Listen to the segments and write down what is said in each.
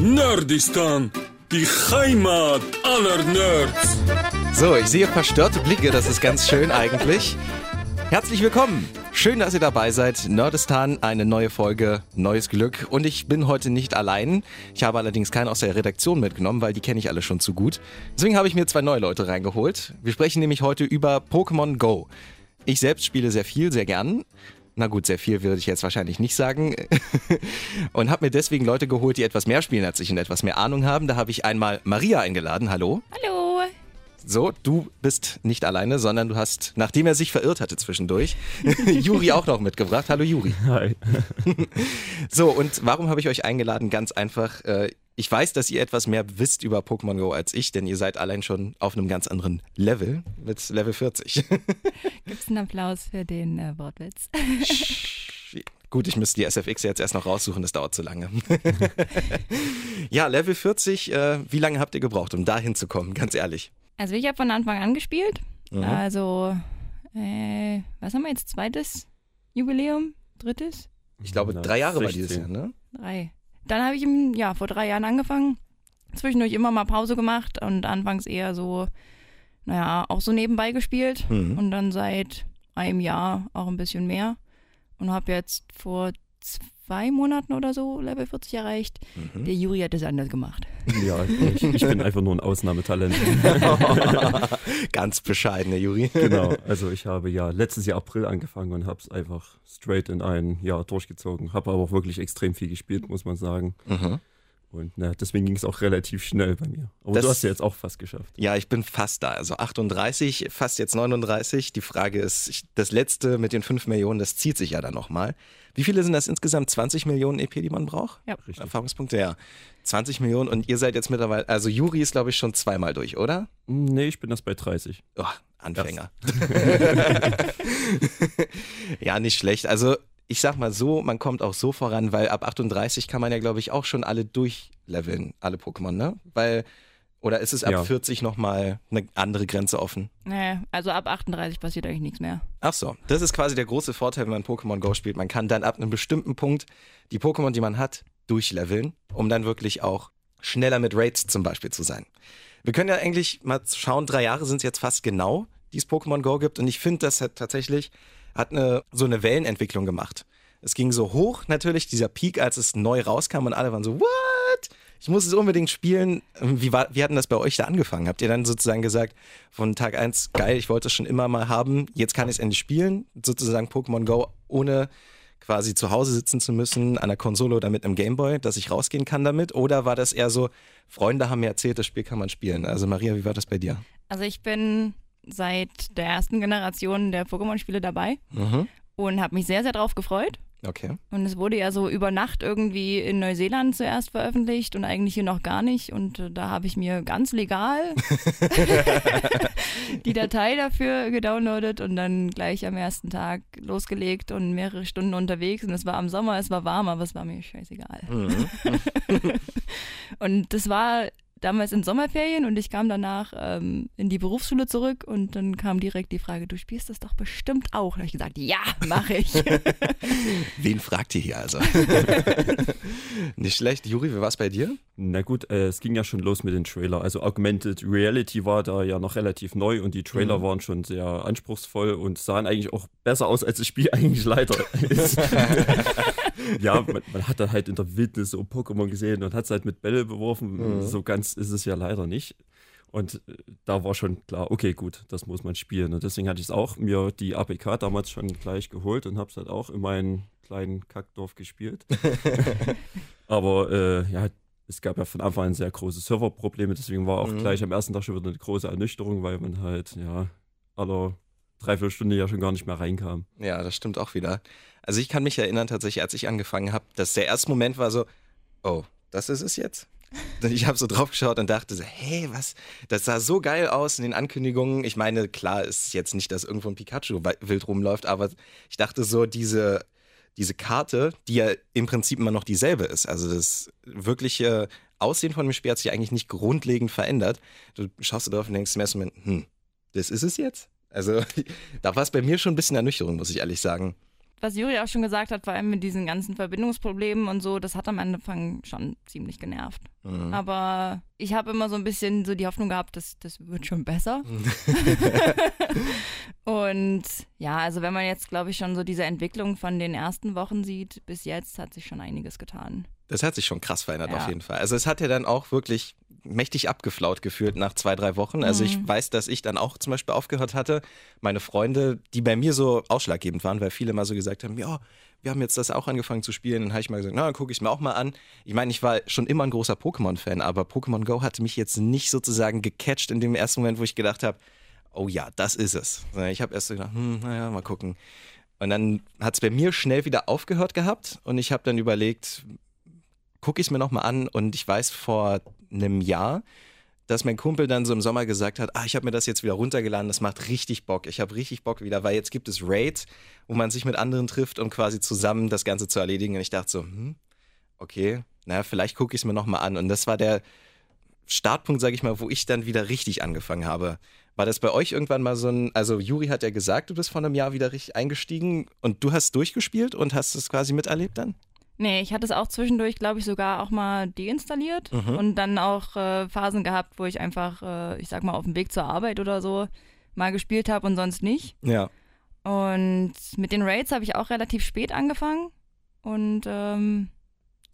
Nerdistan, die Heimat aller Nerds. So, ich sehe verstörte Blicke, das ist ganz schön eigentlich. Herzlich willkommen. Schön, dass ihr dabei seid. Nerdistan, eine neue Folge, neues Glück. Und ich bin heute nicht allein. Ich habe allerdings keinen aus der Redaktion mitgenommen, weil die kenne ich alle schon zu gut. Deswegen habe ich mir zwei neue Leute reingeholt. Wir sprechen nämlich heute über Pokémon Go. Ich selbst spiele sehr viel, sehr gern. Na gut, sehr viel würde ich jetzt wahrscheinlich nicht sagen. und habe mir deswegen Leute geholt, die etwas mehr spielen als ich und etwas mehr Ahnung haben. Da habe ich einmal Maria eingeladen. Hallo. Hallo. So, du bist nicht alleine, sondern du hast, nachdem er sich verirrt hatte zwischendurch, Juri auch noch mitgebracht. Hallo Juri. Hi. so, und warum habe ich euch eingeladen? Ganz einfach. Äh, ich weiß, dass ihr etwas mehr wisst über Pokémon Go als ich, denn ihr seid allein schon auf einem ganz anderen Level, mit Level 40. Gibt es einen Applaus für den äh, Wortwitz? Gut, ich müsste die SFX jetzt erst noch raussuchen, das dauert zu lange. ja, Level 40, äh, wie lange habt ihr gebraucht, um da hinzukommen, ganz ehrlich? Also ich habe von Anfang an gespielt. Mhm. Also, äh, was haben wir jetzt? Zweites Jubiläum? Drittes? Ich glaube, drei Jahre 16. war dieses Jahr, ne? Drei. Dann habe ich im, ja, vor drei Jahren angefangen. Zwischendurch immer mal Pause gemacht und anfangs eher so, naja, auch so nebenbei gespielt. Mhm. Und dann seit einem Jahr auch ein bisschen mehr. Und habe jetzt vor zwei Monaten oder so Level 40 erreicht. Mhm. Der Juri hat das anders gemacht. Ja, ich, ich bin einfach nur ein Ausnahmetalent. Ganz bescheiden, der Juri. Genau, also ich habe ja letztes Jahr April angefangen und habe es einfach straight in ein Jahr durchgezogen. Habe aber auch wirklich extrem viel gespielt, muss man sagen. Mhm. Und na, deswegen ging es auch relativ schnell bei mir. Aber das, du hast ja jetzt auch fast geschafft. Ja, ich bin fast da. Also 38, fast jetzt 39. Die Frage ist, das letzte mit den 5 Millionen, das zieht sich ja dann nochmal. Wie viele sind das insgesamt? 20 Millionen EP, die man braucht? Ja, richtig. Erfahrungspunkte, ja. 20 Millionen und ihr seid jetzt mittlerweile, also Juri ist glaube ich schon zweimal durch, oder? Nee, ich bin das bei 30. Oh, Anfänger. ja, nicht schlecht. Also ich sag mal so, man kommt auch so voran, weil ab 38 kann man ja, glaube ich, auch schon alle durchleveln, alle Pokémon, ne? Weil, oder ist es ab ja. 40 nochmal eine andere Grenze offen? Nee, also ab 38 passiert eigentlich nichts mehr. Ach so, das ist quasi der große Vorteil, wenn man Pokémon Go spielt. Man kann dann ab einem bestimmten Punkt die Pokémon, die man hat, durchleveln, um dann wirklich auch schneller mit Raids zum Beispiel zu sein. Wir können ja eigentlich mal schauen, drei Jahre sind es jetzt fast genau, die es Pokémon Go gibt. Und ich finde, das hat tatsächlich hat eine, so eine Wellenentwicklung gemacht. Es ging so hoch, natürlich, dieser Peak, als es neu rauskam und alle waren so, what? Ich muss es unbedingt spielen. Wie, war, wie hat denn das bei euch da angefangen? Habt ihr dann sozusagen gesagt, von Tag 1, geil, ich wollte es schon immer mal haben, jetzt kann ich es endlich spielen? Sozusagen Pokémon Go ohne quasi zu Hause sitzen zu müssen, an der Konsole oder mit einem Gameboy, dass ich rausgehen kann damit? Oder war das eher so, Freunde haben mir erzählt, das Spiel kann man spielen? Also Maria, wie war das bei dir? Also ich bin seit der ersten Generation der Pokémon-Spiele dabei mhm. und habe mich sehr, sehr drauf gefreut. Okay. Und es wurde ja so über Nacht irgendwie in Neuseeland zuerst veröffentlicht und eigentlich hier noch gar nicht. Und äh, da habe ich mir ganz legal die Datei dafür gedownloadet und dann gleich am ersten Tag losgelegt und mehrere Stunden unterwegs. Und es war am Sommer, es war warm, aber es war mir scheißegal. Mhm. und das war damals in Sommerferien und ich kam danach ähm, in die Berufsschule zurück und dann kam direkt die Frage, du spielst das doch bestimmt auch. Und habe ich gesagt, ja, mache ich. Wen fragt ihr hier also? Nicht schlecht. Juri, wie war es bei dir? Na gut, äh, es ging ja schon los mit den Trailer. Also Augmented Reality war da ja noch relativ neu und die Trailer mhm. waren schon sehr anspruchsvoll und sahen eigentlich auch besser aus, als das Spiel eigentlich leider ist. ja, man, man, hat da halt in der Wildnis so Pokémon gesehen und hat es halt mit Bälle beworfen. Mhm. So ganz ist es ja leider nicht. Und äh, da war schon klar, okay, gut, das muss man spielen. Und deswegen hatte ich es auch mir die APK damals schon gleich geholt und habe es halt auch in meinem kleinen Kackdorf gespielt. Aber äh, ja, es gab ja von Anfang an sehr große Serverprobleme, deswegen war auch mhm. gleich am ersten Tag schon wieder eine große Ernüchterung, weil man halt, ja, aller dreiviertel Stunde ja schon gar nicht mehr reinkam. Ja, das stimmt auch wieder. Also ich kann mich erinnern tatsächlich, als ich angefangen habe, dass der erste Moment war so, oh, das ist es jetzt? Ich habe so drauf geschaut und dachte so, hey, was? Das sah so geil aus in den Ankündigungen. Ich meine, klar ist jetzt nicht, dass irgendwo ein Pikachu wild rumläuft, aber ich dachte so, diese, diese Karte, die ja im Prinzip immer noch dieselbe ist. Also das wirkliche Aussehen von dem Spiel hat sich eigentlich nicht grundlegend verändert. Du schaust drauf und denkst im ersten Moment, hm, das ist es jetzt? Also da war es bei mir schon ein bisschen Ernüchterung, muss ich ehrlich sagen. Was Juri auch schon gesagt hat, vor allem mit diesen ganzen Verbindungsproblemen und so, das hat am Anfang schon ziemlich genervt. Mhm. Aber ich habe immer so ein bisschen so die Hoffnung gehabt, dass das wird schon besser. und ja, also wenn man jetzt, glaube ich, schon so diese Entwicklung von den ersten Wochen sieht, bis jetzt hat sich schon einiges getan. Das hat sich schon krass verändert Ja. auf jeden Fall. Also es hat ja dann auch wirklich mächtig abgeflaut gefühlt nach zwei, drei Wochen. Also ich Mhm. weiß, dass ich dann auch zum Beispiel aufgehört hatte. Meine Freunde, die bei mir so ausschlaggebend waren, weil viele mal so gesagt haben, ja, wir haben jetzt das auch angefangen zu spielen. Dann habe ich mal gesagt, na, dann gucke ich mir auch mal an. Ich meine, ich war schon immer ein großer Pokémon-Fan, aber Pokémon Go hatte mich jetzt nicht sozusagen gecatcht in dem ersten Moment, wo ich gedacht habe, oh ja, das ist es. Ich habe erst so gedacht, hm, naja, mal gucken. Und dann hat es bei mir schnell wieder aufgehört gehabt und ich habe dann überlegt, gucke ich es mir nochmal an und ich weiß vor einem Jahr, dass mein Kumpel dann so im Sommer gesagt hat, ah, ich habe mir das jetzt wieder runtergeladen, das macht richtig Bock. Ich habe richtig Bock wieder, weil jetzt gibt es Raids, wo man sich mit anderen trifft, um quasi zusammen das Ganze zu erledigen. Und ich dachte so, hm, okay, naja, vielleicht gucke ich es mir nochmal an. Und das war der Startpunkt, sage ich mal, wo ich dann wieder richtig angefangen habe. War das bei euch irgendwann mal so ein, also Juri hat ja gesagt, du bist vor einem Jahr wieder richtig eingestiegen und du hast durchgespielt und hast es quasi miterlebt dann? Nee, ich hatte es auch zwischendurch, glaube ich, sogar auch mal deinstalliert Mhm. und dann auch äh, Phasen gehabt, wo ich einfach, äh, ich sag mal, auf dem Weg zur Arbeit oder so mal gespielt habe und sonst nicht. Ja. Und mit den Raids habe ich auch relativ spät angefangen. Und ähm,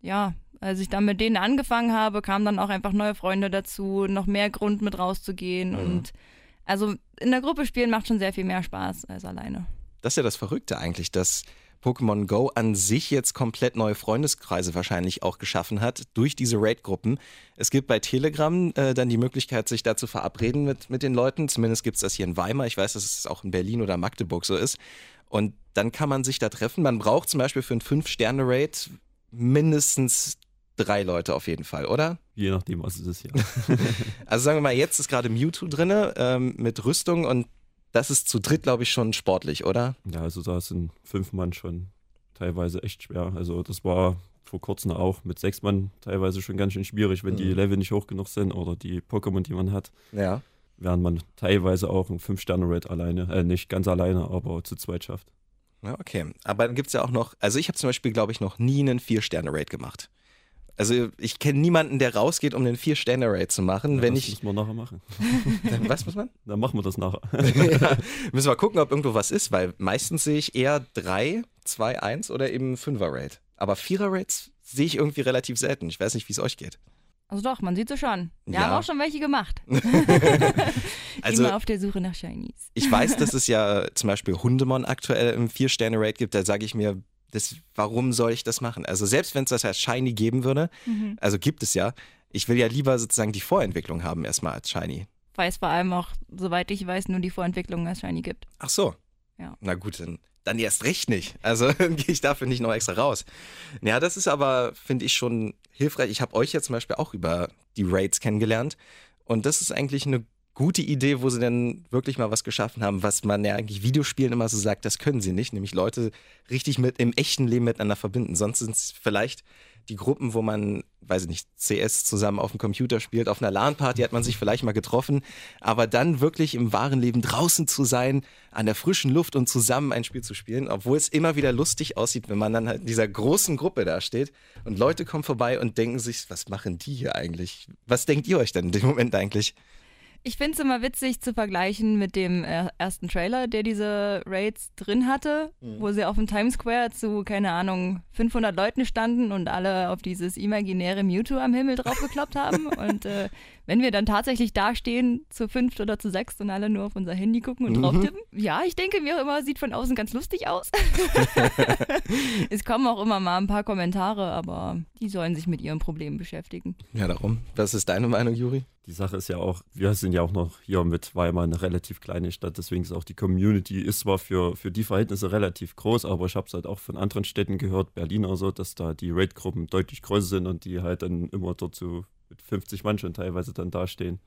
ja, als ich dann mit denen angefangen habe, kamen dann auch einfach neue Freunde dazu, noch mehr Grund mit rauszugehen. Mhm. Und also in der Gruppe spielen macht schon sehr viel mehr Spaß als alleine. Das ist ja das Verrückte eigentlich, dass Pokémon Go an sich jetzt komplett neue Freundeskreise wahrscheinlich auch geschaffen hat durch diese Raid-Gruppen. Es gibt bei Telegram äh, dann die Möglichkeit, sich da zu verabreden mit, mit den Leuten. Zumindest gibt es das hier in Weimar. Ich weiß, dass es auch in Berlin oder Magdeburg so ist. Und dann kann man sich da treffen. Man braucht zum Beispiel für einen Fünf-Sterne-Raid mindestens drei Leute auf jeden Fall, oder? Je nachdem, was es ist, ja. Also sagen wir mal, jetzt ist gerade Mewtwo drin ähm, mit Rüstung und das ist zu dritt, glaube ich, schon sportlich, oder? ja, also da sind fünf Mann schon teilweise echt schwer. Also das war vor kurzem auch mit sechs Mann teilweise schon ganz schön schwierig, wenn die Mhm. Level nicht hoch genug sind oder die Pokémon, die man hat. Ja. Während man teilweise auch ein Fünf-Sterne-Raid alleine, äh, nicht ganz alleine, aber zu zweit schafft. Ja, okay. Aber dann gibt es ja auch noch, also ich habe zum Beispiel, glaube ich, noch nie einen Vier-Sterne-Raid gemacht. Also ich kenne niemanden, der rausgeht, um einen Vier-Sterne-Raid zu machen. Ja, Wenn das ich. müssen wir nachher machen. Was muss man? Dann machen wir das nachher. ja, müssen wir gucken, ob irgendwo was ist, weil meistens sehe ich eher drei, zwei, eins oder eben Fünfer-Raid. Aber Vierer-Raids sehe ich irgendwie relativ selten. Ich weiß nicht, wie es euch geht. Also doch, man sieht sie schon. Wir Ja. haben auch schon welche gemacht. Also Immer auf der Suche nach Shinies. ich weiß, dass es ja zum Beispiel Hundemon aktuell im Vier-Sterne-Raid gibt. Da sage ich mir, das, warum soll ich das machen? Also selbst wenn es das als Shiny geben würde, Mhm. also gibt es ja, ich will ja lieber sozusagen die Vorentwicklung haben erstmal als Shiny. Weiß vor allem auch, soweit ich weiß, nur die Vorentwicklung als Shiny gibt. Ach so. Ja. Na gut, dann, dann erst recht nicht. Also dann gehe ich dafür nicht noch extra raus. Ja, das ist aber, finde ich, schon hilfreich. Ich habe euch ja zum Beispiel auch über die Raids kennengelernt. Und das ist eigentlich eine gute Idee, wo sie dann wirklich mal was geschaffen haben, was man ja eigentlich Videospielen immer so sagt, das können sie nicht, nämlich Leute richtig mit im echten Leben miteinander verbinden. Sonst sind es vielleicht die Gruppen, wo man, weiß ich nicht, CS zusammen auf dem Computer spielt, auf einer LAN-Party hat man sich vielleicht mal getroffen, aber dann wirklich im wahren Leben draußen zu sein, an der frischen Luft und zusammen ein Spiel zu spielen, obwohl es immer wieder lustig aussieht, wenn man dann halt in dieser großen Gruppe da steht und Leute kommen vorbei und denken sich, was machen die hier eigentlich? Was denkt ihr euch denn in dem Moment eigentlich? Ich finde es immer witzig zu vergleichen mit dem äh, ersten Trailer, der diese Raids drin hatte, wo sie auf dem Times Square zu, keine Ahnung, 500 Leuten standen und alle auf dieses imaginäre Mewtwo am Himmel draufgekloppt haben. Und äh, wenn wir dann tatsächlich da stehen, zu fünft oder zu sechst und alle nur auf unser Handy gucken und drauf tippen, ja, ich denke mir immer, sieht von außen ganz lustig aus. es kommen auch immer mal ein paar Kommentare, aber die sollen sich mit ihren Problemen beschäftigen. Ja, darum. Was ist deine Meinung, Juri? Die Sache ist ja auch, wir sind ja auch noch hier mit Weimar eine relativ kleine Stadt, deswegen ist auch die Community ist zwar für, für die Verhältnisse relativ groß, aber ich habe es halt auch von anderen Städten gehört, Berlin oder so, dass da die Raid-Gruppen deutlich größer sind und die halt dann immer dort so mit 50 Mann schon teilweise dann dastehen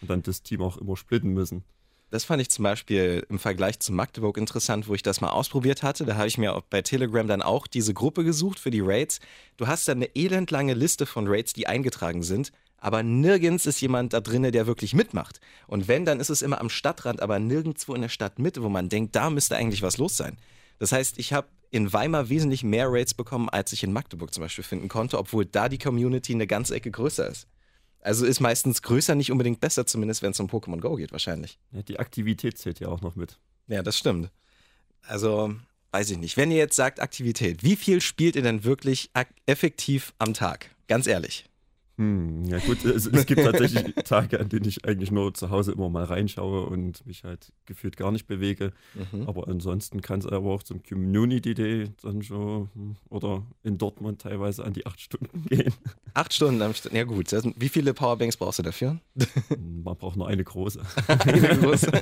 und dann das Team auch immer splitten müssen. Das fand ich zum Beispiel im Vergleich zu Magdeburg interessant, wo ich das mal ausprobiert hatte. Da habe ich mir auch bei Telegram dann auch diese Gruppe gesucht für die Raids. Du hast dann eine elendlange Liste von Raids, die eingetragen sind, aber nirgends ist jemand da drinne, der wirklich mitmacht. Und wenn, dann ist es immer am Stadtrand, aber nirgendwo in der Stadt Mitte, wo man denkt, da müsste eigentlich was los sein. Das heißt, ich habe in Weimar wesentlich mehr Raids bekommen, als ich in Magdeburg zum Beispiel finden konnte, obwohl da die Community eine ganze Ecke größer ist. Also ist meistens größer nicht unbedingt besser, zumindest wenn es um Pokémon Go geht, wahrscheinlich. Ja, die Aktivität zählt ja auch noch mit. Ja, das stimmt. Also, weiß ich nicht. Wenn ihr jetzt sagt Aktivität, wie viel spielt ihr denn wirklich effektiv am Tag? Ganz ehrlich. Hm, ja gut, es, es, gibt tatsächlich Tage, an denen ich eigentlich nur zu Hause immer mal reinschaue und mich halt gefühlt gar nicht bewege. Mhm. Aber ansonsten kann es aber auch zum Community Day dann schon hm, oder in Dortmund teilweise an die acht Stunden gehen. Acht Stunden am St Ja gut, wie viele Powerbanks brauchst du dafür? Hm, man braucht nur eine große. eine große.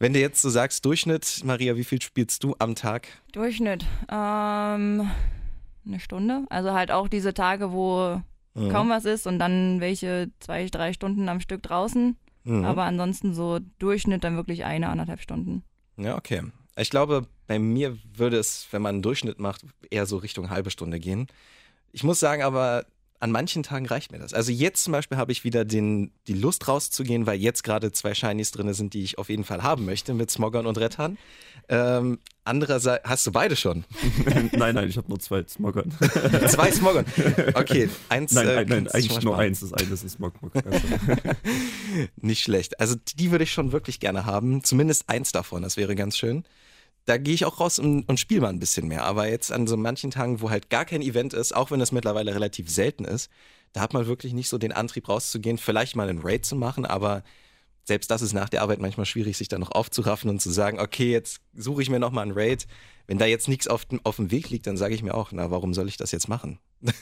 Wenn du jetzt so sagst, Durchschnitt, Maria, wie viel spielst du am Tag? Durchschnitt, ähm, eine Stunde. Also halt auch diese Tage, wo mhm. kaum was ist und dann welche zwei, drei Stunden am Stück draußen. Mhm. Aber ansonsten so Durchschnitt dann wirklich eine, anderthalb Stunden. Ja, okay. Ich glaube, bei mir würde es, wenn man einen Durchschnitt macht, eher so Richtung halbe Stunde gehen. Ich muss sagen, aber an manchen Tagen reicht mir das. Also jetzt zum Beispiel habe ich wieder den, die Lust rauszugehen, weil jetzt gerade zwei Shinies drin sind, die ich auf jeden Fall haben möchte mit Smoggern und Rettern. Ähm, andererseits, hast du beide schon? nein, nein, ich habe nur zwei Smoggern. zwei Smoggern? Okay, eins. Nein, äh, nein, eigentlich nur eins. Das eine ist ein Smog. Nicht schlecht. Also die würde ich schon wirklich gerne haben. Zumindest eins davon, das wäre ganz schön da gehe ich auch raus und, und spiele mal ein bisschen mehr. Aber jetzt an so manchen Tagen, wo halt gar kein Event ist, auch wenn das mittlerweile relativ selten ist, da hat man wirklich nicht so den Antrieb rauszugehen, vielleicht mal einen Raid zu machen, aber selbst das ist nach der Arbeit manchmal schwierig, sich da noch aufzuraffen und zu sagen, okay, jetzt suche ich mir nochmal einen Raid. Wenn da jetzt nichts auf, auf dem Weg liegt, dann sage ich mir auch, na, warum soll ich das jetzt machen?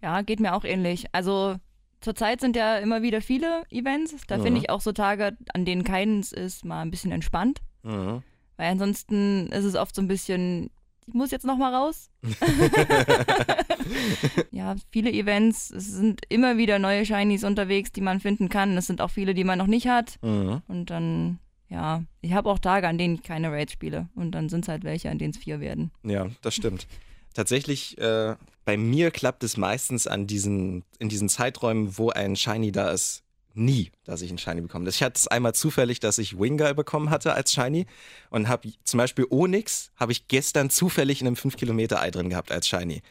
ja, geht mir auch ähnlich. Also zurzeit sind ja immer wieder viele Events. Da mhm. finde ich auch so Tage, an denen keins ist, mal ein bisschen entspannt. Mhm. Weil ansonsten ist es oft so ein bisschen, ich muss jetzt nochmal raus. ja, viele Events, es sind immer wieder neue Shinies unterwegs, die man finden kann. Es sind auch viele, die man noch nicht hat. Mhm. Und dann, ja, ich habe auch Tage, an denen ich keine Raids spiele. Und dann sind es halt welche, an denen es vier werden. Ja, das stimmt. Tatsächlich, äh, bei mir klappt es meistens an diesen, in diesen Zeiträumen, wo ein Shiny da ist, nie, dass ich einen Shiny bekomme. Ich hatte es einmal zufällig, dass ich Wingull bekommen hatte als Shiny und habe zum Beispiel Onyx habe ich gestern zufällig in einem 5 Kilometer Ei drin gehabt als Shiny.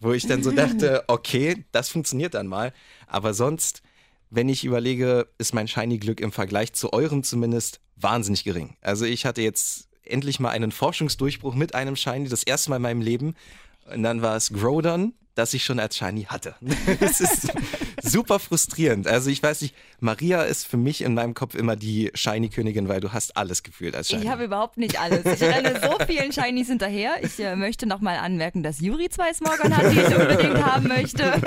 Wo ich dann so dachte, okay, das funktioniert dann mal. Aber sonst, wenn ich überlege, ist mein Shiny-Glück im Vergleich zu eurem zumindest wahnsinnig gering. Also ich hatte jetzt endlich mal einen Forschungsdurchbruch mit einem Shiny, das erste Mal in meinem Leben. Und dann war es Groudon das ich schon als Shiny hatte. Das ist super frustrierend. Also ich weiß nicht, Maria ist für mich in meinem Kopf immer die Shiny-Königin, weil du hast alles gefühlt als Shiny. Ich habe überhaupt nicht alles. Ich renne so vielen Shinies hinterher. Ich äh, möchte nochmal anmerken, dass Juri zwei Smorgon hat, die ich unbedingt haben möchte.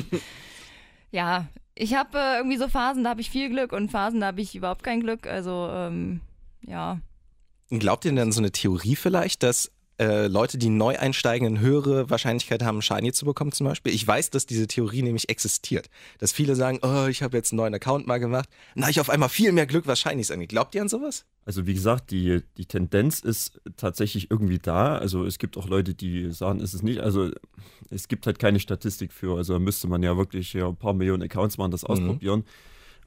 ja, ich habe äh, irgendwie so Phasen, da habe ich viel Glück und Phasen, da habe ich überhaupt kein Glück. Also, ähm, ja. Glaubt ihr denn so eine Theorie vielleicht, dass äh, Leute, die neu einsteigen, eine höhere Wahrscheinlichkeit haben, Shiny zu bekommen zum Beispiel. Ich weiß, dass diese Theorie nämlich existiert. Dass viele sagen, oh, ich habe jetzt einen neuen Account mal gemacht. Na, ich auf einmal viel mehr Glück, was Shinies angeht. Glaubt ihr an sowas? Also wie gesagt, die, die Tendenz ist tatsächlich irgendwie da. Also es gibt auch Leute, die sagen, ist es nicht. Also es gibt halt keine Statistik für. Also müsste man ja wirklich ja, ein paar Millionen Accounts machen, das mhm. ausprobieren.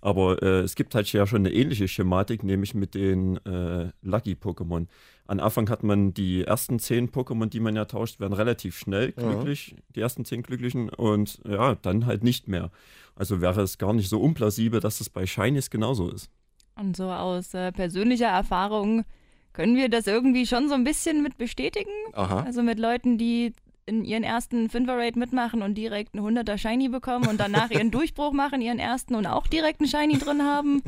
Aber äh, es gibt halt ja schon eine ähnliche Schematik, nämlich mit den äh, Lucky-Pokémon. An Anfang hat man die ersten zehn Pokémon, die man ja tauscht, werden relativ schnell glücklich, ja. die ersten zehn glücklichen, und ja, dann halt nicht mehr. Also wäre es gar nicht so unplausibel, dass es bei Shinies genauso ist. Und so aus äh, persönlicher Erfahrung können wir das irgendwie schon so ein bisschen mit bestätigen. Aha. Also mit Leuten, die in ihren ersten Fünfer-Raid mitmachen und direkt einen 100er Shiny bekommen und danach ihren Durchbruch machen, ihren ersten und auch direkt einen Shiny drin haben.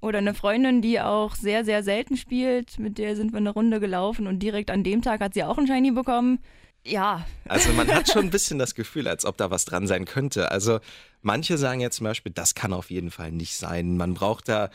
Oder eine Freundin, die auch sehr, sehr selten spielt, mit der sind wir eine Runde gelaufen und direkt an dem Tag hat sie auch einen Shiny bekommen. Ja. Also man hat schon ein bisschen das Gefühl, als ob da was dran sein könnte. Also manche sagen ja zum Beispiel, das kann auf jeden Fall nicht sein. Man braucht da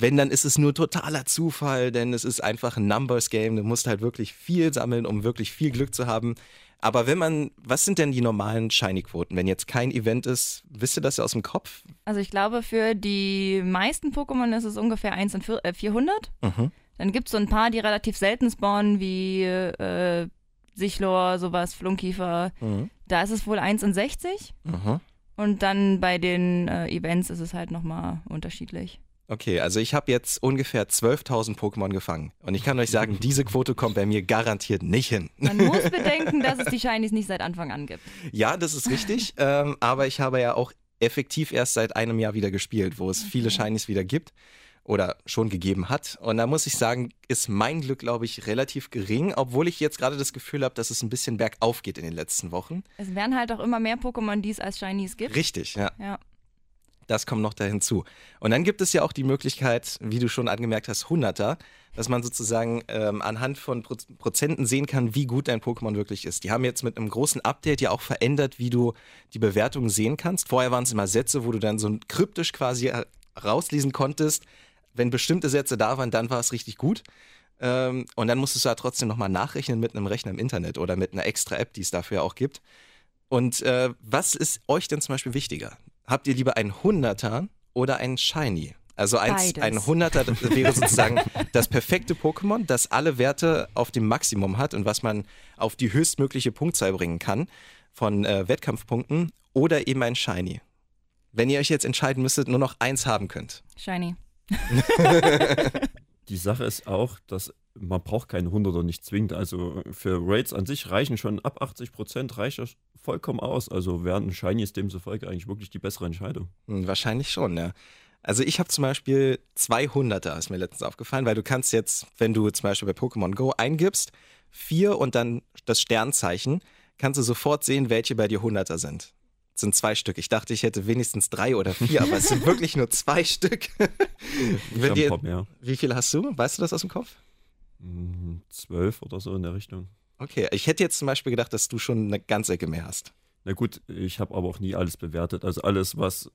wenn, dann ist es nur totaler Zufall, denn es ist einfach ein Numbers-Game. Du musst halt wirklich viel sammeln, um wirklich viel Glück zu haben. Aber wenn man, was sind denn die normalen Shiny-Quoten, wenn jetzt kein Event ist? Wisst ihr das ja aus dem Kopf? Also ich glaube, für die meisten Pokémon ist es ungefähr 1 in 400. Äh, mhm. Dann gibt es so ein paar, die relativ selten spawnen, wie äh, Sichlor, sowas, Flunkiefer. Mhm. Da ist es wohl 1 in 60. Mhm. Und dann bei den äh, Events ist es halt nochmal unterschiedlich. Okay, also ich habe jetzt ungefähr 12.000 Pokémon gefangen. Und ich kann euch sagen, diese Quote kommt bei mir garantiert nicht hin. Man muss bedenken, dass es die Shinies nicht seit Anfang an gibt. Ja, das ist richtig. ähm, aber ich habe ja auch effektiv erst seit einem Jahr wieder gespielt, wo es viele Shinies wieder gibt oder schon gegeben hat. Und da muss ich sagen, ist mein Glück, glaube ich, relativ gering, obwohl ich jetzt gerade das Gefühl habe, dass es ein bisschen bergauf geht in den letzten Wochen. Es werden halt auch immer mehr Pokémon, die es als Shinies gibt. Richtig, ja. Ja. Das kommt noch da hinzu. Und dann gibt es ja auch die Möglichkeit, wie du schon angemerkt hast, Hunderter, dass man sozusagen ähm, anhand von Pro Prozenten sehen kann, wie gut dein Pokémon wirklich ist. Die haben jetzt mit einem großen Update ja auch verändert, wie du die Bewertung sehen kannst. Vorher waren es immer Sätze, wo du dann so kryptisch quasi äh, rauslesen konntest. Wenn bestimmte Sätze da waren, dann war es richtig gut. Ähm, und dann musstest du ja trotzdem nochmal nachrechnen mit einem Rechner im Internet oder mit einer extra App, die es dafür auch gibt. Und äh, was ist euch denn zum Beispiel wichtiger? Habt ihr lieber einen Hunderter oder einen Shiny? Also ein, Beides. ein Hunderter das wäre sozusagen das perfekte Pokémon, das alle Werte auf dem Maximum hat und was man auf die höchstmögliche Punktzahl bringen kann von äh, Wettkampfpunkten oder eben ein Shiny. Wenn ihr euch jetzt entscheiden müsstet, nur noch eins haben könnt. Shiny. Die Sache ist auch, dass man braucht keine 100er nicht zwingend. Also für Raids an sich reichen schon ab 80 Prozent reicht das vollkommen aus. Also wären ein Shinies demzufolge eigentlich wirklich die bessere Entscheidung. Hm, Wahrscheinlich schon, ja. Also ich habe zum Beispiel 200er, ist mir letztens aufgefallen, weil du kannst jetzt, wenn du zum Beispiel bei Pokémon Go eingibst, vier und dann das Sternzeichen, kannst du sofort sehen, welche bei dir 100er sind. Das sind zwei Stück. Ich dachte, ich hätte wenigstens drei oder vier, aber es sind wirklich nur zwei Stück. Ein paar mehr. wie viele hast du? Weißt du das aus dem Kopf? Hm, Zwölf oder so in der Richtung. Okay, ich hätte jetzt zum Beispiel gedacht, dass du schon eine ganze Ecke mehr hast. Na gut, ich habe aber auch nie alles bewertet. Also alles, was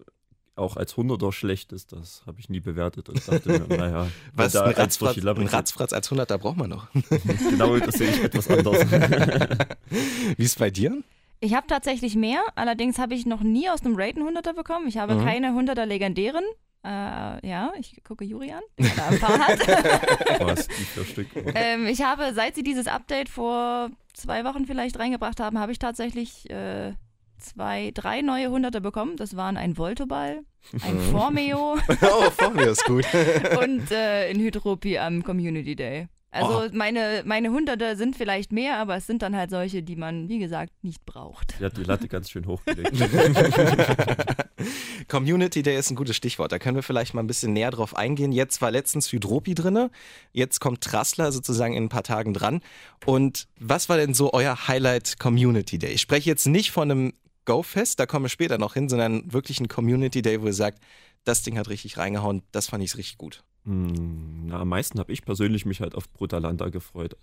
auch als Hunderter schlecht ist, das habe ich nie bewertet und dachte mir, naja, Was, da ein, Ratzfratz, ein Ratzfratz als 100er braucht man noch. Genau, das sehe ich etwas anders. Wie ist es bei dir? Ich habe tatsächlich mehr, allerdings habe ich noch nie aus einem Raid einen 100er bekommen. Ich habe Mhm. keine 100er legendären. Äh, ja, ich gucke Juri an, der da ein paar hat. Was, die vier Stück. ähm, ich habe, seit sie dieses Update vor zwei Wochen vielleicht reingebracht haben, habe ich tatsächlich äh, zwei, drei neue 100er bekommen. Das waren ein Voltoball, ein Mhm. Formeo Oh, vor mir ist gut. und äh, ein Hydropi am Community Day. Also meine, meine Hunderter sind vielleicht mehr, aber es sind dann halt solche, die man, wie gesagt, nicht braucht. Die hat die Latte ganz schön hochgelegt. Community Day ist ein gutes Stichwort. Da können wir vielleicht mal ein bisschen näher drauf eingehen. Jetzt war letztens Hydropi drinne. Jetzt kommt Trassler sozusagen in ein paar Tagen dran. Und was war denn so euer Highlight Community Day? Ich spreche jetzt nicht von einem Go-Fest, da kommen wir später noch hin, sondern wirklich ein Community Day, wo ihr sagt, das Ding hat richtig reingehauen, das fand ich richtig gut. Hm, Na, am meisten habe ich persönlich mich halt auf Brutalanta gefreut.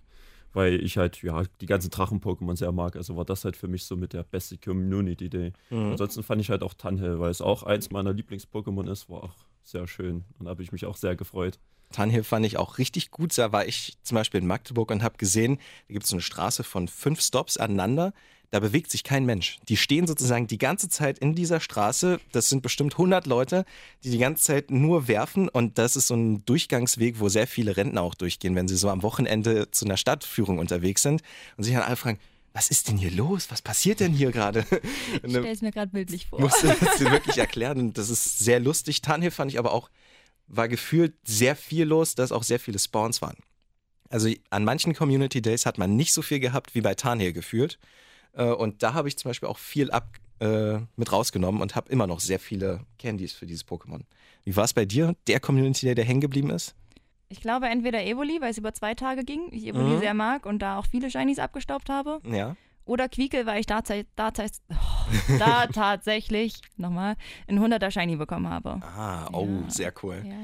Weil ich halt, ja, die ganzen Drachen-Pokémon sehr mag. Also war das halt für mich so mit der beste Community Day. Mhm. Ansonsten fand ich halt auch Tanhill, weil es auch eins meiner Lieblings-Pokémon ist, war auch sehr schön. Und da habe ich mich auch sehr gefreut. Tanhill fand ich auch richtig gut. Da war ich zum Beispiel in Magdeburg und habe gesehen, da gibt es eine Straße von fünf Stops aneinander. Da bewegt sich kein Mensch. Die stehen sozusagen die ganze Zeit in dieser Straße. Das sind bestimmt 100 Leute, die die ganze Zeit nur werfen. Und das ist so ein Durchgangsweg, wo sehr viele Rentner auch durchgehen, wenn sie so am Wochenende zu einer Stadtführung unterwegs sind und sich dann alle fragen, was ist denn hier los? Was passiert denn hier gerade? Ich stelle es mir gerade bildlich vor. musste das dir wirklich erklären. Und das ist sehr lustig. Tanhill fand ich aber auch, war gefühlt sehr viel los, dass auch sehr viele Spawns waren. Also an manchen Community Days hat man nicht so viel gehabt wie bei Tanhill gefühlt. Äh, Und da habe ich zum Beispiel auch viel ab, äh, mit rausgenommen und habe immer noch sehr viele Candies für dieses Pokémon. Wie war es bei dir? Der Community Day, der hängen geblieben ist? Ich glaube entweder Evoli, weil es über zwei Tage ging, ich Evoli Mhm. sehr mag und da auch viele Shinies abgestaubt habe. Ja. Oder Quiekel, weil ich da, da, oh, da tatsächlich, nochmal, ein 100er Shiny bekommen habe. Ah, oh, Ja. sehr cool. Ja.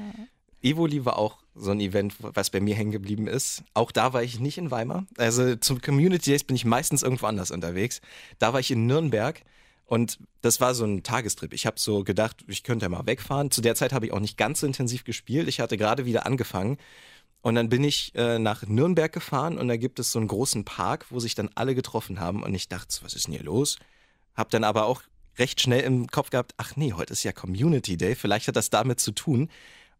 Evoli war auch so ein Event, was bei mir hängen geblieben ist. Auch da war ich nicht in Weimar. Also zum Community Days bin ich meistens irgendwo anders unterwegs. Da war ich in Nürnberg und das war so ein Tagestrip. Ich habe so gedacht, ich könnte ja mal wegfahren. Zu der Zeit habe ich auch nicht ganz so intensiv gespielt. Ich hatte gerade wieder angefangen. Und dann bin ich äh, nach Nürnberg gefahren und da gibt es so einen großen Park, wo sich dann alle getroffen haben. Und ich dachte, was ist denn hier los? Hab dann aber auch recht schnell im Kopf gehabt, ach nee, heute ist ja Community Day. Vielleicht hat das damit zu tun.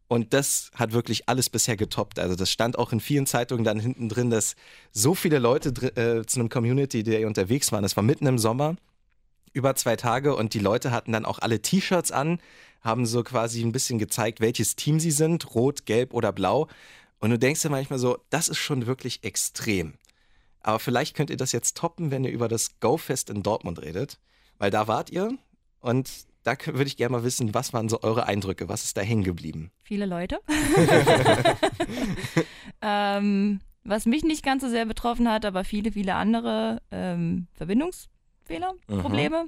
Und das hat wirklich alles bisher getoppt. Also das stand auch in vielen Zeitungen dann hinten drin, dass so viele Leute äh, zu einem Community Day unterwegs waren. Das war mitten im Sommer, über zwei Tage und die Leute hatten dann auch alle T-Shirts an, haben so quasi ein bisschen gezeigt, welches Team sie sind, rot, gelb oder blau. Und du denkst dir manchmal so, das ist schon wirklich extrem. Aber vielleicht könnt ihr das jetzt toppen, wenn ihr über das Go-Fest in Dortmund redet, weil da wart ihr und da würde ich gerne mal wissen, was waren so eure Eindrücke, was ist da hängen geblieben? Viele Leute. ähm, was mich nicht ganz so sehr betroffen hat, aber viele, viele andere ähm, Verbindungsfehler, Mhm. Probleme.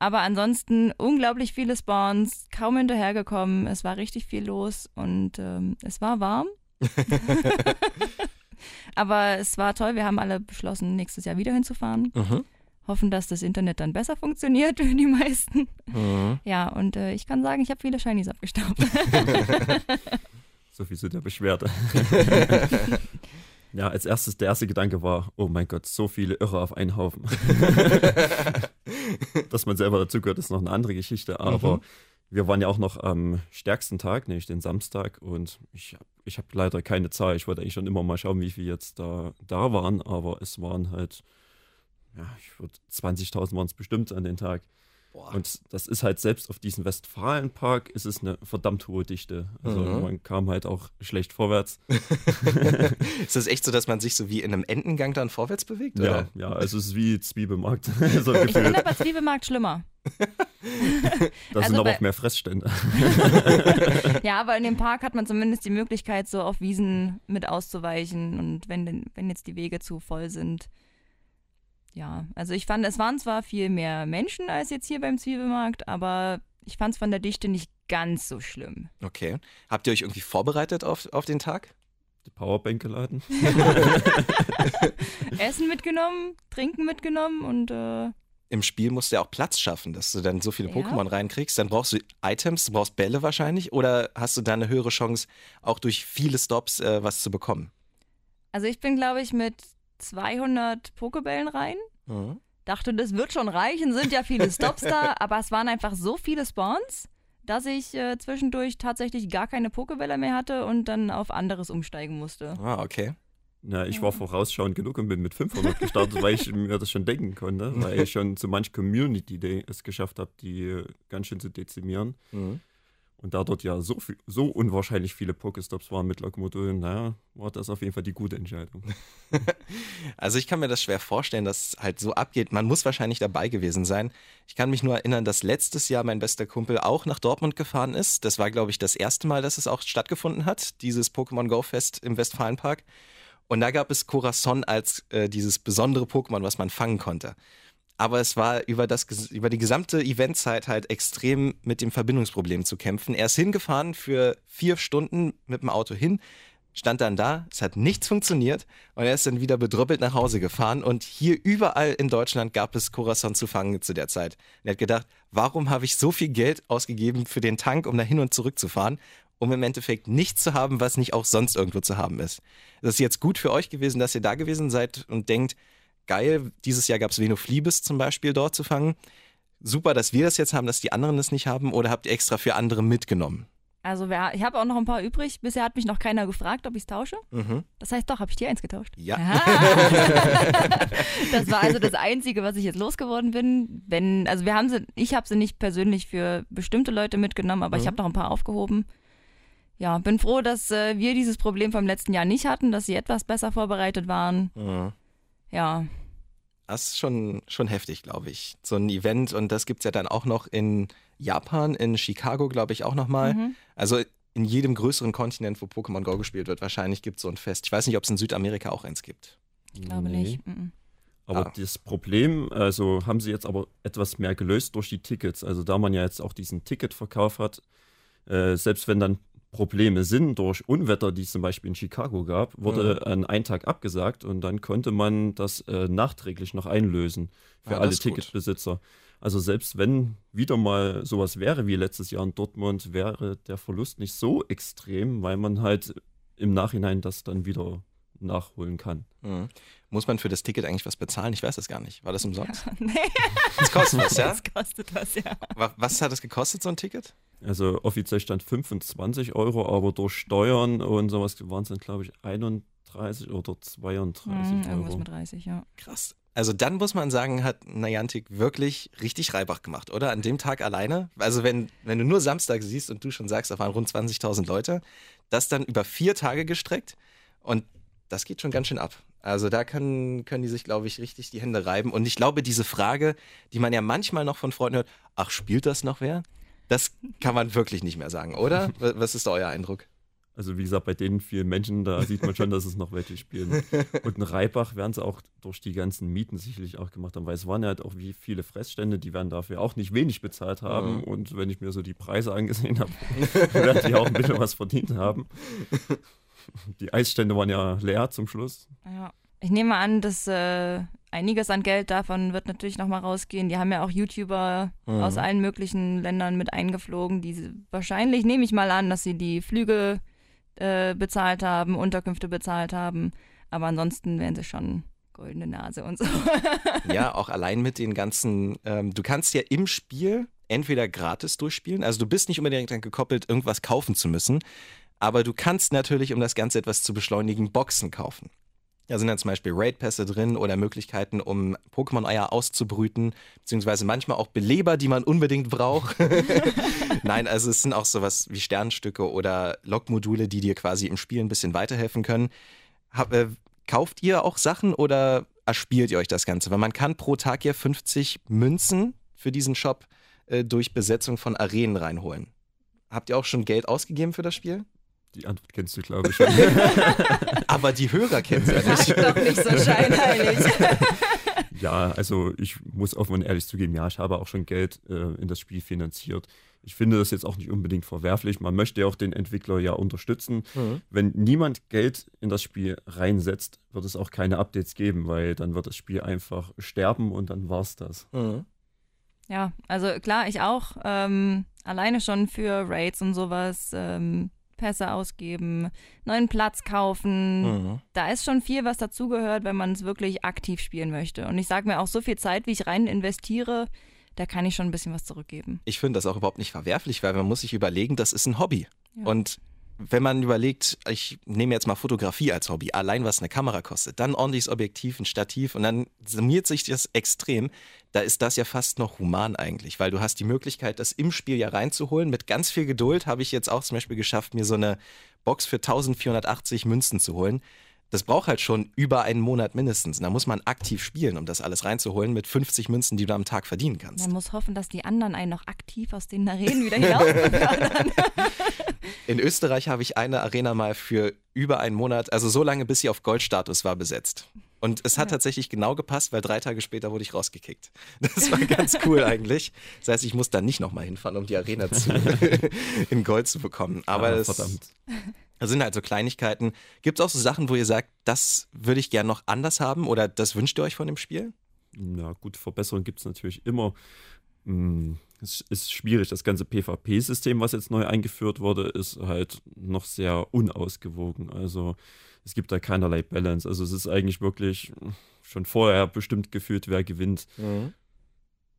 Aber ansonsten unglaublich viele Spawns, kaum hinterhergekommen. Es war richtig viel los und ähm, es war warm. aber es war toll. Wir haben alle beschlossen, nächstes Jahr wieder hinzufahren. Mhm. Hoffen, dass das Internet dann besser funktioniert für die meisten. Mhm. Ja, und äh, ich kann sagen, ich habe viele Shinies abgestaubt. So viel zu der Beschwerde. ja, als erstes, der erste Gedanke war, oh mein Gott, so viele Irre auf einen Haufen. Dass man selber dazu gehört, ist noch eine andere Geschichte, aber Mhm. wir waren ja auch noch am stärksten Tag, nämlich den Samstag und ich habe ich hab leider keine Zahl. Ich wollte eigentlich schon immer mal schauen, wie viele jetzt da, da waren, aber es waren halt, ja, ich würde 20.000 waren es bestimmt an den Tag. Boah. Und das ist halt selbst auf diesem Westfalenpark ist es eine verdammt hohe Dichte. Also Mhm. man kam halt auch schlecht vorwärts. ist das echt so, dass man sich so wie in einem Entengang dann vorwärts bewegt? Ja, Oder? ja, also es ist wie Zwiebelmarkt. so Ich finde aber Zwiebelmarkt schlimmer. Da also sind aber auch mehr Fressstände. Ja, aber in dem Park hat man zumindest die Möglichkeit, so auf Wiesen mit auszuweichen und wenn, wenn jetzt die Wege zu voll sind. Ja, also ich fand, es waren zwar viel mehr Menschen als jetzt hier beim Zwiebelmarkt, aber ich fand es von der Dichte nicht ganz so schlimm. Okay. Habt ihr euch irgendwie vorbereitet auf, auf den Tag? Die Powerbank geladen. Essen mitgenommen, Trinken mitgenommen und äh, Im Spiel musst du ja auch Platz schaffen, dass du dann so viele Ja. Pokémon reinkriegst. Dann brauchst du Items, du brauchst Bälle wahrscheinlich. Oder hast du da eine höhere Chance, auch durch viele Stops äh, was zu bekommen? also ich bin, glaube ich, mit 200 Pokebällen rein. Mhm. dachte, das wird schon reichen, sind ja viele Stops da, aber es waren einfach so viele Spawns, dass ich äh, zwischendurch tatsächlich gar keine Pokebälle mehr hatte und dann auf anderes umsteigen musste. Ah, okay. Ja, ich war vorausschauend genug und bin mit 500 gestartet, weil ich mir das schon denken konnte, weil ich schon zu manch Community Day es geschafft habe, die äh, ganz schön zu dezimieren. Mhm. Und da dort ja so, viel, so unwahrscheinlich viele Pokestops waren mit Lokmodulen, naja, war das auf jeden Fall die gute Entscheidung. Also ich kann mir das schwer vorstellen, dass es halt so abgeht. Man muss wahrscheinlich dabei gewesen sein. Ich kann mich nur erinnern, dass letztes Jahr mein bester Kumpel auch nach Dortmund gefahren ist. Das war, glaube ich, das erste Mal, dass es auch stattgefunden hat, dieses Pokémon Go Fest im Westfalenpark. Und da gab es Corazon als äh, dieses besondere Pokémon, was man fangen konnte. Aber es war über, das, über die gesamte Eventzeit halt extrem mit dem Verbindungsproblem zu kämpfen. Er ist hingefahren für vier Stunden mit dem Auto hin, stand dann da, es hat nichts funktioniert und er ist dann wieder bedröppelt nach Hause gefahren und hier überall in Deutschland gab es Corazon zu fangen zu der Zeit. Und er hat gedacht, warum habe ich so viel Geld ausgegeben für den Tank, um da hin und zurück zu fahren, um im Endeffekt nichts zu haben, was nicht auch sonst irgendwo zu haben ist. Das ist jetzt gut für euch gewesen, dass ihr da gewesen seid und denkt, geil, dieses Jahr gab es Venoflibis zum Beispiel dort zu fangen. Super, dass wir das jetzt haben, dass die anderen das nicht haben oder habt ihr extra für andere mitgenommen? Also wer, ich habe auch noch ein paar übrig. Bisher hat mich noch keiner gefragt, ob ich es tausche. Mhm. Das heißt doch, habe ich dir eins getauscht? Ja. Das war also das Einzige, was ich jetzt losgeworden bin. Wenn, also wir haben sie, ich habe sie nicht persönlich für bestimmte Leute mitgenommen, aber ich Mhm. habe noch ein paar aufgehoben. Ja, bin froh, dass äh, wir dieses Problem vom letzten Jahr nicht hatten, dass sie etwas besser vorbereitet waren. Mhm. Ja, Das ist schon, schon heftig, glaube ich. So ein Event und das gibt es ja dann auch noch in Japan, in Chicago, glaube ich, auch nochmal. Mhm. Also in jedem größeren Kontinent, wo Pokémon Go gespielt wird, wahrscheinlich gibt es so ein Fest. Ich weiß nicht, ob es in Südamerika auch eins gibt. ich glaube Nee. nicht. Mhm. Aber Ah. das Problem, also haben sie jetzt aber etwas mehr gelöst durch die Tickets. Also da man ja jetzt auch diesen Ticketverkauf hat, äh, selbst wenn dann Probleme sind durch Unwetter, die es zum Beispiel in Chicago gab, wurde an einen Tag abgesagt und dann konnte man das äh, nachträglich noch einlösen für Ah, alle gut. Ticketbesitzer. Also selbst wenn wieder mal sowas wäre wie letztes Jahr in Dortmund, wäre der Verlust nicht so extrem, weil man halt im Nachhinein das dann wieder nachholen kann. Mhm. Muss man für das Ticket eigentlich was bezahlen? Ich weiß das gar nicht. War das umsonst? nee, Das kostet was, ja? das kostet was, ja. Wa- Was hat das gekostet, so ein Ticket? Also offiziell stand 25 Euro, aber durch Steuern und sowas waren es dann, glaube ich, 31 oder 32 Mhm, irgendwas Euro. mit 30, ja. Krass. Also dann muss man sagen, hat Niantic wirklich richtig Reibach gemacht, oder? An dem Tag alleine. Also wenn, wenn du nur Samstag siehst und du schon sagst, da waren rund 20.000 Leute, das dann über vier Tage gestreckt und das geht schon ganz schön ab. Also da können, können die sich, glaube ich, richtig die Hände reiben. Und ich glaube, diese Frage, die man ja manchmal noch von Freunden hört, ach, spielt das noch wer? Das kann man wirklich nicht mehr sagen, oder? Was ist da euer Eindruck? Also wie gesagt, bei den vielen Menschen, da sieht man schon, dass es noch welche spielen. Und in Reibach werden sie auch durch die ganzen Mieten sicherlich auch gemacht haben, weil es waren ja halt auch wie viele Fressstände, die werden dafür auch nicht wenig bezahlt haben. Mhm. Und wenn ich mir so die Preise angesehen habe, werden die auch ein bisschen was verdient haben. Die Eisstände waren ja leer zum Schluss. Ja. Ich nehme an, dass äh, einiges an Geld davon wird natürlich nochmal rausgehen. Die haben ja auch YouTuber mhm. aus allen möglichen Ländern mit eingeflogen, die wahrscheinlich, nehme ich mal an, dass sie die Flüge äh, bezahlt haben, Unterkünfte bezahlt haben. Aber ansonsten wären sie schon goldene Nase und so. ja, auch allein mit den ganzen, ähm, du kannst ja im Spiel entweder gratis durchspielen, also du bist nicht unbedingt gekoppelt, irgendwas kaufen zu müssen, aber du kannst natürlich, um das Ganze etwas zu beschleunigen, Boxen kaufen. Da sind dann zum Beispiel Raid-Pässe drin oder Möglichkeiten, um Pokémon-Eier auszubrüten, beziehungsweise manchmal auch Beleber, die man unbedingt braucht. Nein, also es sind auch sowas wie Sternstücke oder Log-Module, die dir quasi im Spiel ein bisschen weiterhelfen können. Hab, äh, kauft ihr auch Sachen oder erspielt ihr euch das Ganze? Weil man kann pro Tag ja 50 Münzen für diesen Shop äh, durch Besetzung von Arenen reinholen. Habt ihr auch schon Geld ausgegeben für das Spiel? Die Antwort kennst du, glaube ich, schon. Aber die Hörer kennen sie ja nicht. Sag doch nicht so scheinheilig. ja, also ich muss offen und ehrlich zugeben, ja, ich habe auch schon Geld äh, in das Spiel finanziert. Ich finde das jetzt auch nicht unbedingt verwerflich. Man möchte ja auch den Entwickler ja unterstützen. Mhm. Wenn niemand Geld in das Spiel reinsetzt, wird es auch keine Updates geben, weil dann wird das Spiel einfach sterben und dann war es das. Mhm. Ja, also klar, ich auch. Ähm, alleine schon für Raids und sowas. Ähm, Pässe ausgeben, neuen Platz kaufen. Mhm. Da ist schon viel, was dazugehört, wenn man es wirklich aktiv spielen möchte. Und ich sage mir auch, so viel Zeit, wie ich rein investiere, da kann ich schon ein bisschen was zurückgeben. Ich finde das auch überhaupt nicht verwerflich, weil man muss sich überlegen, das ist ein Hobby. Ja. Und wenn man überlegt, ich nehme jetzt mal Fotografie als Hobby, allein was eine Kamera kostet, dann ordentliches Objektiv, ein Stativ und dann summiert sich das extrem, da ist das ja fast noch human eigentlich, weil du hast die Möglichkeit, das im Spiel ja reinzuholen. Mit ganz viel Geduld habe ich jetzt auch zum Beispiel geschafft, mir so eine Box für 1480 Münzen zu holen das braucht halt schon über einen Monat mindestens. Da muss man aktiv spielen, um das alles reinzuholen mit 50 Münzen, die du am Tag verdienen kannst. Man muss hoffen, dass die anderen einen noch aktiv aus den Arenen wieder hinaus In Österreich habe ich eine Arena mal für über einen Monat, also so lange, bis sie auf Goldstatus war, besetzt. Und es hat ja. tatsächlich genau gepasst, weil drei Tage später wurde ich rausgekickt. Das war ganz cool eigentlich. Das heißt, ich muss da nicht nochmal hinfahren, um die Arena zu, in Gold zu bekommen. Aber ja, verdammt. Das sind halt so Kleinigkeiten. Gibt es auch so Sachen, wo ihr sagt, das würde ich gerne noch anders haben oder das wünscht ihr euch von dem Spiel? Ja, gut, Verbesserungen gibt es natürlich immer. Hm, es ist schwierig. Das ganze PvP-System, was jetzt neu eingeführt wurde, ist halt noch sehr unausgewogen. Also es gibt da keinerlei Balance. Also es ist eigentlich wirklich schon vorher bestimmt gefühlt, wer gewinnt. Mhm.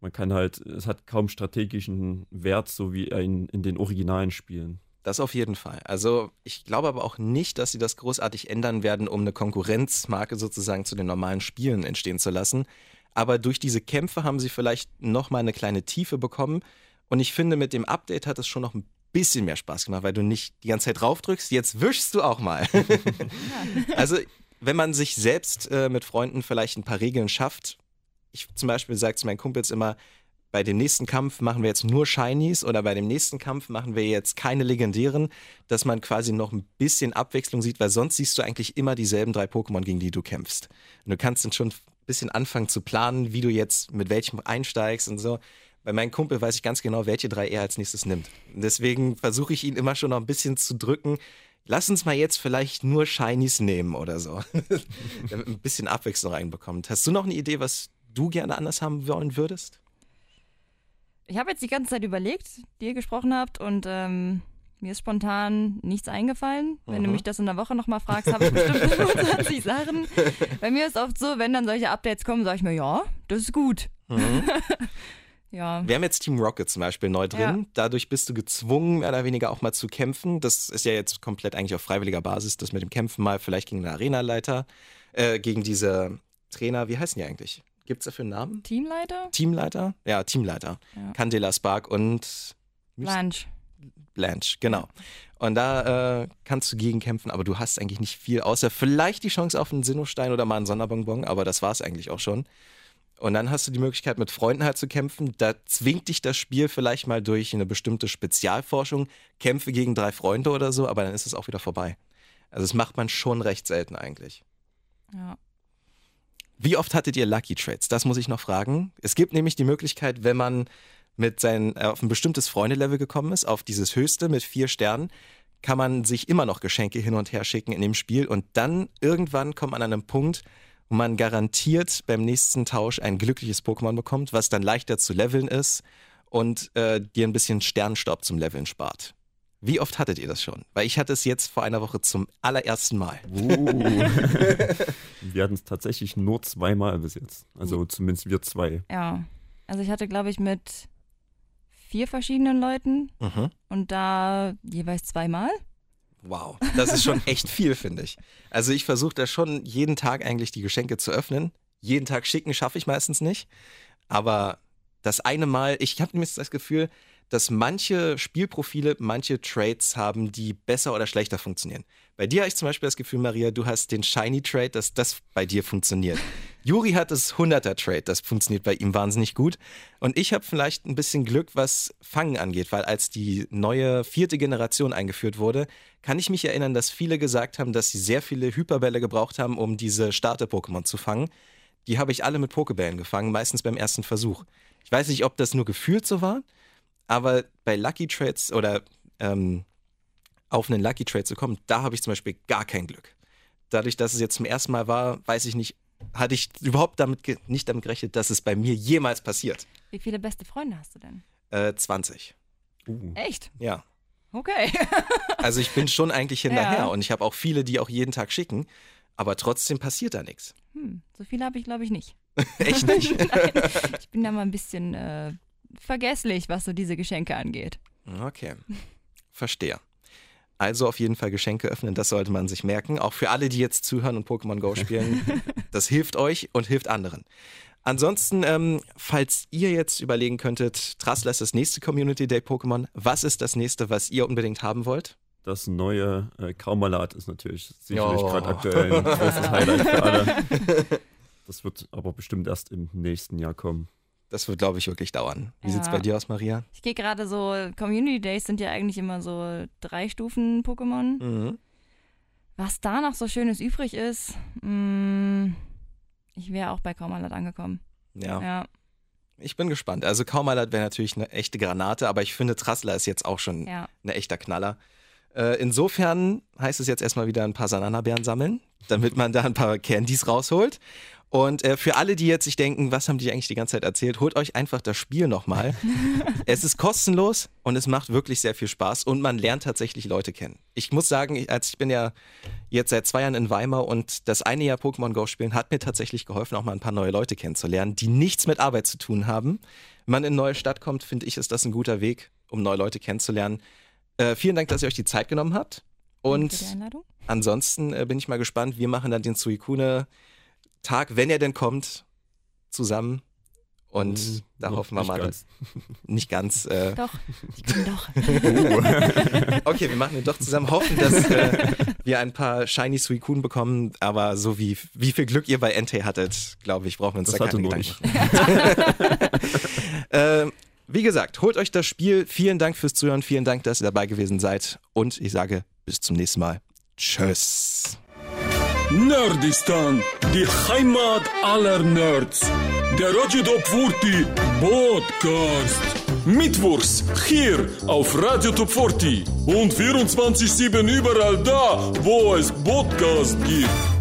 Man kann halt, es hat kaum strategischen Wert, so wie in, in den originalen Spielen. Das auf jeden Fall. Also ich glaube aber auch nicht, dass sie das großartig ändern werden, um eine Konkurrenzmarke sozusagen zu den normalen Spielen entstehen zu lassen. Aber durch diese Kämpfe haben sie vielleicht nochmal eine kleine Tiefe bekommen. Und ich finde, mit dem Update hat es schon noch ein bisschen mehr Spaß gemacht, weil du nicht die ganze Zeit draufdrückst, jetzt wischst du auch mal. also wenn man sich selbst äh, mit Freunden vielleicht ein paar Regeln schafft, ich zum Beispiel sage zu meinen Kumpels immer, bei dem nächsten Kampf machen wir jetzt nur Shinies oder bei dem nächsten Kampf machen wir jetzt keine legendären, dass man quasi noch ein bisschen Abwechslung sieht, weil sonst siehst du eigentlich immer dieselben drei Pokémon, gegen die du kämpfst. Und du kannst dann schon ein bisschen anfangen zu planen, wie du jetzt mit welchem einsteigst und so. Bei meinem Kumpel weiß ich ganz genau, welche drei er als nächstes nimmt. Deswegen versuche ich ihn immer schon noch ein bisschen zu drücken. Lass uns mal jetzt vielleicht nur Shinies nehmen oder so. Damit ein bisschen Abwechslung reinbekommt. Hast du noch eine Idee, was du gerne anders haben wollen würdest? Ich habe jetzt die ganze Zeit überlegt, die ihr gesprochen habt und ähm, mir ist spontan nichts eingefallen. Wenn Aha. du mich das in der Woche nochmal fragst, habe ich bestimmt 25 Sachen. Bei mir ist oft so, wenn dann solche Updates kommen, sage ich mir, ja, das ist gut. Mhm. ja. Wir haben jetzt Team Rocket zum Beispiel neu drin. Ja. Dadurch bist du gezwungen, mehr oder weniger auch mal zu kämpfen. Das ist ja jetzt komplett eigentlich auf freiwilliger Basis, das mit dem Kämpfen mal vielleicht gegen einen Arenaleiter, äh, gegen diese Trainer, wie heißen die eigentlich? Gibt es dafür einen Namen? Teamleiter? Teamleiter? Ja, Teamleiter. Ja. Candela Spark und Blanche. Blanche, genau. Und da äh, kannst du gegen kämpfen, aber du hast eigentlich nicht viel, außer vielleicht die Chance auf einen Sinnostein oder mal einen Sonderbonbon, aber das war es eigentlich auch schon. Und dann hast du die Möglichkeit, mit Freunden halt zu kämpfen. Da zwingt dich das Spiel vielleicht mal durch eine bestimmte Spezialforschung, Kämpfe gegen drei Freunde oder so, aber dann ist es auch wieder vorbei. Also das macht man schon recht selten eigentlich. Ja. Wie oft hattet ihr Lucky Trades? Das muss ich noch fragen. Es gibt nämlich die Möglichkeit, wenn man mit seinen, äh, auf ein bestimmtes Freundelevel gekommen ist, auf dieses höchste mit vier Sternen, kann man sich immer noch Geschenke hin und her schicken in dem Spiel und dann irgendwann kommt man an einen Punkt, wo man garantiert beim nächsten Tausch ein glückliches Pokémon bekommt, was dann leichter zu leveln ist und äh, dir ein bisschen Sternstaub zum Leveln spart. Wie oft hattet ihr das schon? Weil ich hatte es jetzt vor einer Woche zum allerersten Mal. Uh. wir hatten es tatsächlich nur zweimal bis jetzt. Also zumindest wir zwei. Ja. Also ich hatte, glaube ich, mit vier verschiedenen Leuten Mhm. und da jeweils zweimal. Wow, das ist schon echt viel, finde ich. Also ich versuche da schon jeden Tag eigentlich die Geschenke zu öffnen. Jeden Tag schicken schaffe ich meistens nicht. Aber das eine Mal, ich habe nämlich das Gefühl, dass manche Spielprofile manche Trades haben, die besser oder schlechter funktionieren. Bei dir habe ich zum Beispiel das Gefühl, Maria, du hast den Shiny Trade, dass das bei dir funktioniert. Juri hat das 100er Trade, das funktioniert bei ihm wahnsinnig gut. Und ich habe vielleicht ein bisschen Glück, was Fangen angeht, weil als die neue vierte Generation eingeführt wurde, kann ich mich erinnern, dass viele gesagt haben, dass sie sehr viele Hyperbälle gebraucht haben, um diese Starter-Pokémon zu fangen. Die habe ich alle mit Pokebällen gefangen, meistens beim ersten Versuch. Ich weiß nicht, ob das nur gefühlt so war, aber bei Lucky Trades oder ähm, auf einen Lucky Trade zu kommen, da habe ich zum Beispiel gar kein Glück. Dadurch, dass es jetzt zum ersten Mal war, weiß ich nicht, hatte ich überhaupt damit nicht damit gerechnet, dass es bei mir jemals passiert. Wie viele beste Freunde hast du denn? Äh, 20. Uh. Echt? Ja. Okay. Also ich bin schon eigentlich hinterher Ja. und ich habe auch viele, die auch jeden Tag schicken, aber trotzdem passiert da nichts. Hm, so viele habe ich, glaube ich, nicht. Echt nicht? Nein, ich bin da mal ein bisschen äh, vergesslich, was so diese Geschenke angeht. Okay, verstehe. Also auf jeden Fall Geschenke öffnen, das sollte man sich merken. Auch für alle, die jetzt zuhören und Pokémon Go spielen, das hilft euch und hilft anderen. Ansonsten, ähm, falls ihr jetzt überlegen könntet, Trassler ist das nächste Community Day Pokémon, was ist das nächste, was ihr unbedingt haben wollt? Das neue äh, Kaumalat ist natürlich sicherlich Oh. gerade aktuell ein großes Highlight für alle. Das wird aber bestimmt erst im nächsten Jahr kommen. Das wird, glaube ich, wirklich dauern. Wie Ja. sieht's bei dir aus, Maria? Ich gehe gerade so, Community Days sind ja eigentlich immer so drei Stufen Pokémon. Mhm. Was da noch so Schönes übrig ist, mh, ich wäre auch bei Kaumalat angekommen. Ja. Ja. ich bin gespannt. Also Kaumalat wäre natürlich eine echte Granate, aber ich finde, Trassler ist jetzt auch schon ja. ein echter Knaller. Äh, insofern heißt es jetzt erstmal wieder ein paar Sananabeeren sammeln, damit man da ein paar Candies rausholt. Und äh, für alle, die jetzt sich denken, was haben die eigentlich die ganze Zeit erzählt, holt euch einfach das Spiel nochmal. es ist kostenlos und es macht wirklich sehr viel Spaß und man lernt tatsächlich Leute kennen. Ich muss sagen, ich, als ich bin ja jetzt seit zwei Jahren in Weimar und das eine Jahr Pokémon Go spielen hat mir tatsächlich geholfen, auch mal ein paar neue Leute kennenzulernen, die nichts mit Arbeit zu tun haben. Wenn man in eine neue Stadt kommt, finde ich, ist das ein guter Weg, um neue Leute kennenzulernen. Äh, vielen Dank, dass ihr euch die Zeit genommen habt. Danke Und für die Einladung. ansonsten äh, bin ich mal gespannt. Wir machen dann den Suikune-Tag, wenn er denn kommt, zusammen. Und Mhm, da hoffen wir nicht mal, ganz. dass- nicht ganz. Äh, Doch, ich bin doch. okay, wir machen den doch zusammen. Hoffen, dass äh, wir ein paar Shiny Suicune bekommen. Aber so wie, wie viel Glück ihr bei Entei hattet, glaube ich, brauchen wir uns Das da hatte keine nur Gedanken machen. Ähm, wie gesagt, holt euch das Spiel. Vielen Dank fürs Zuhören. Vielen Dank, dass ihr dabei gewesen seid. Und ich sage bis zum nächsten Mal. Tschüss. Nerdistan, die Heimat aller Nerds. Der Radio Top 40 Podcast. Mittwochs hier auf Radio Top 40 und 24-7 überall da, wo es Podcast gibt.